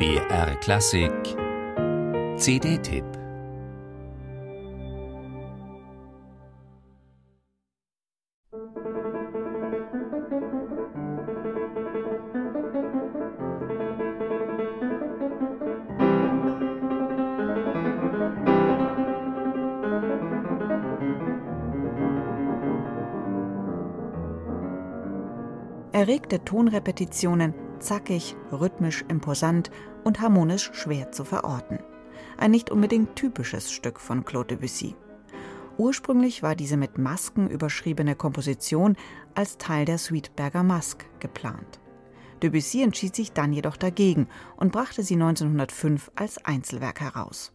BR Klassik. CD-Tipp Erregte Tonrepetitionen zackig, rhythmisch imposant und harmonisch schwer zu verorten. Ein nicht unbedingt typisches Stück von Claude Debussy. Ursprünglich war diese mit Masken überschriebene Komposition als Teil der Suite Bergamasque geplant. Debussy entschied sich dann jedoch dagegen und brachte sie 1905 als Einzelwerk heraus.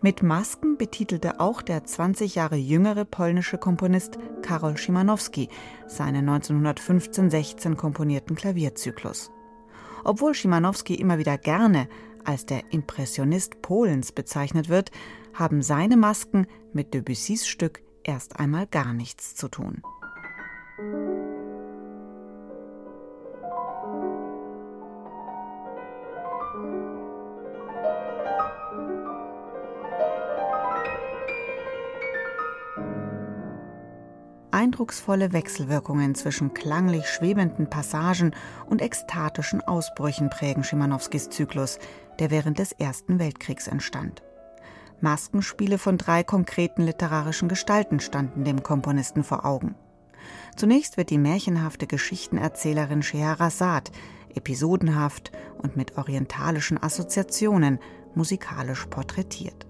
Mit Masken betitelte auch der 20 Jahre jüngere polnische Komponist Karol Szymanowski seinen 1915-16 komponierten Klavierzyklus. Obwohl Szymanowski immer wieder gerne als der Impressionist Polens bezeichnet wird, haben seine Masken mit Debussys Stück erst einmal gar nichts zu tun. Eindrucksvolle Wechselwirkungen zwischen klanglich schwebenden Passagen und ekstatischen Ausbrüchen prägen Schimanowskis Zyklus, der während des Ersten Weltkriegs entstand. Maskenspiele von drei konkreten literarischen Gestalten standen dem Komponisten vor Augen. Zunächst wird die märchenhafte Geschichtenerzählerin Scheherazade episodenhaft und mit orientalischen Assoziationen musikalisch porträtiert.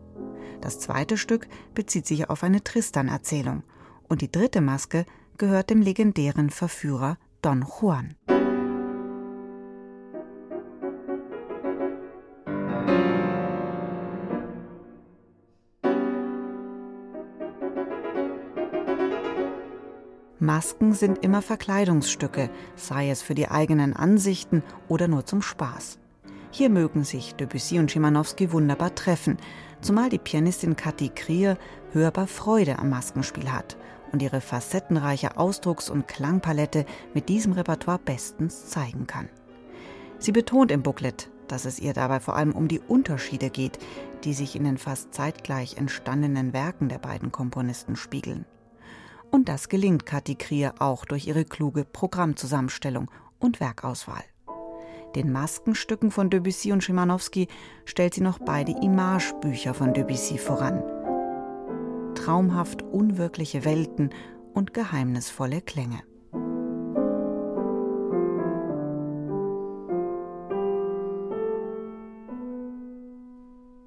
Das zweite Stück bezieht sich auf eine Tristan-Erzählung – und die dritte Maske gehört dem legendären Verführer Don Juan. Masken sind immer Verkleidungsstücke, sei es für die eigenen Ansichten oder nur zum Spaß. Hier mögen sich Debussy und Schimanowski wunderbar treffen, zumal die Pianistin Kathi Krier hörbar Freude am Maskenspiel hat und ihre facettenreiche Ausdrucks- und Klangpalette mit diesem Repertoire bestens zeigen kann. Sie betont im Booklet, dass es ihr dabei vor allem um die Unterschiede geht, die sich in den fast zeitgleich entstandenen Werken der beiden Komponisten spiegeln. Und das gelingt Kathi Krier auch durch ihre kluge Programmzusammenstellung und Werkauswahl. Den Maskenstücken von Debussy und Schimanowski stellt sie noch beide Imagebücher von Debussy voran – traumhaft unwirkliche Welten und geheimnisvolle Klänge.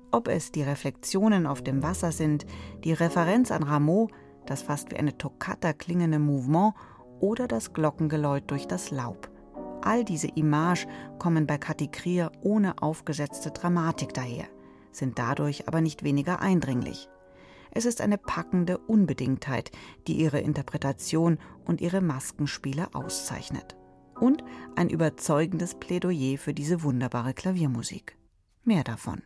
Ob es die Reflexionen auf dem Wasser sind, die Referenz an Rameau, das fast wie eine Toccata klingende Mouvement oder das Glockengeläut durch das Laub. All diese Images kommen bei Kathi Krier ohne aufgesetzte Dramatik daher, sind dadurch aber nicht weniger eindringlich. Es ist eine packende Unbedingtheit, die ihre Interpretation und ihre Maskenspiele auszeichnet. Und ein überzeugendes Plädoyer für diese wunderbare Klaviermusik. Mehr davon.